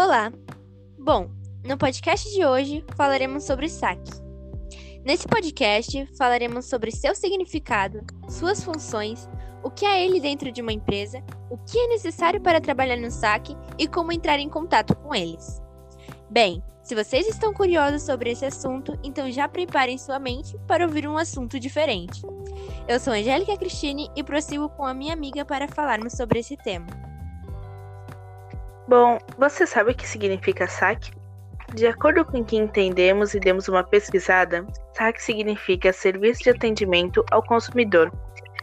Olá! Bom, no podcast de hoje falaremos sobre saque. Nesse podcast falaremos sobre seu significado, suas funções, o que é ele dentro de uma empresa, o que é necessário para trabalhar no saque e como entrar em contato com eles. Bem, se vocês estão curiosos sobre esse assunto, então já preparem sua mente para ouvir um assunto diferente. Eu sou Angélica Cristine e prossigo com a minha amiga para falarmos sobre esse tema. Bom, você sabe o que significa saque? De acordo com o que entendemos e demos uma pesquisada, saque significa serviço de atendimento ao consumidor.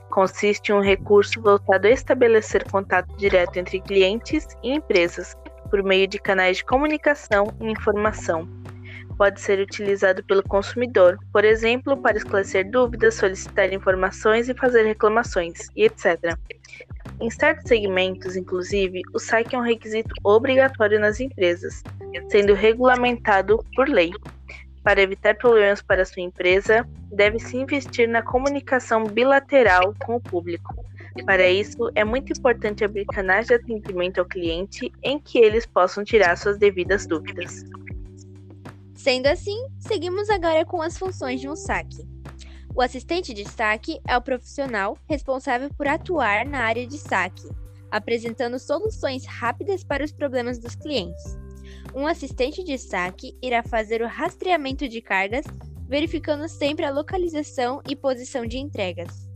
Consiste em um recurso voltado a estabelecer contato direto entre clientes e empresas por meio de canais de comunicação e informação. Pode ser utilizado pelo consumidor, por exemplo, para esclarecer dúvidas, solicitar informações e fazer reclamações, etc. Em certos segmentos, inclusive, o saque é um requisito obrigatório nas empresas, sendo regulamentado por lei. Para evitar problemas para sua empresa, deve-se investir na comunicação bilateral com o público. Para isso, é muito importante abrir canais de atendimento ao cliente em que eles possam tirar suas devidas dúvidas. Sendo assim, seguimos agora com as funções de um saque. O assistente de saque é o profissional responsável por atuar na área de saque, apresentando soluções rápidas para os problemas dos clientes. Um assistente de saque irá fazer o rastreamento de cargas, verificando sempre a localização e posição de entregas.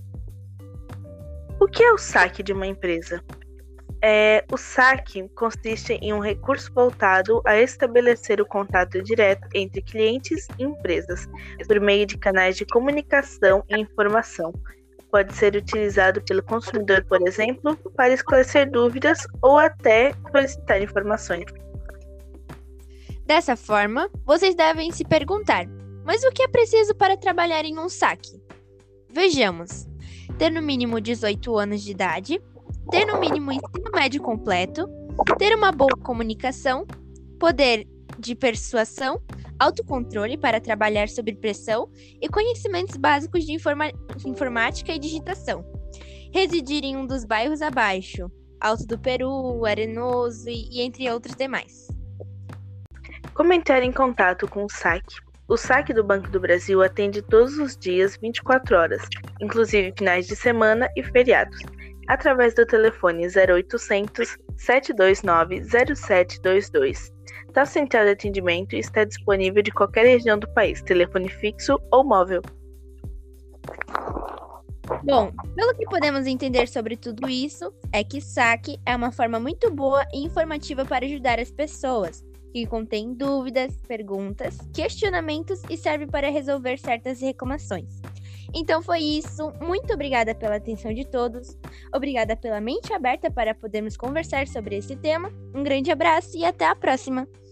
O que é o saque de uma empresa? É, o saque consiste em um recurso voltado a estabelecer o contato direto entre clientes e empresas por meio de canais de comunicação e informação. Pode ser utilizado pelo consumidor, por exemplo, para esclarecer dúvidas ou até solicitar informações. Dessa forma, vocês devem se perguntar: mas o que é preciso para trabalhar em um saque? Vejamos: ter no mínimo 18 anos de idade, ter no mínimo ensino médio completo, ter uma boa comunicação, poder de persuasão, autocontrole para trabalhar sob pressão e conhecimentos básicos de informática e digitação. Residir em um dos bairros abaixo, Alto do Peru, Arenoso e, e entre outros demais. Como entrar em contato com o saque? O saque do Banco do Brasil atende todos os dias 24 horas, inclusive finais de semana e feriados através do telefone 0800 729 0722. Tal central de atendimento está disponível de qualquer região do país, telefone fixo ou móvel. Bom, pelo que podemos entender sobre tudo isso, é que saque é uma forma muito boa e informativa para ajudar as pessoas, que contém dúvidas, perguntas, questionamentos e serve para resolver certas reclamações. Então foi isso. Muito obrigada pela atenção de todos. Obrigada pela mente aberta para podermos conversar sobre esse tema. Um grande abraço e até a próxima!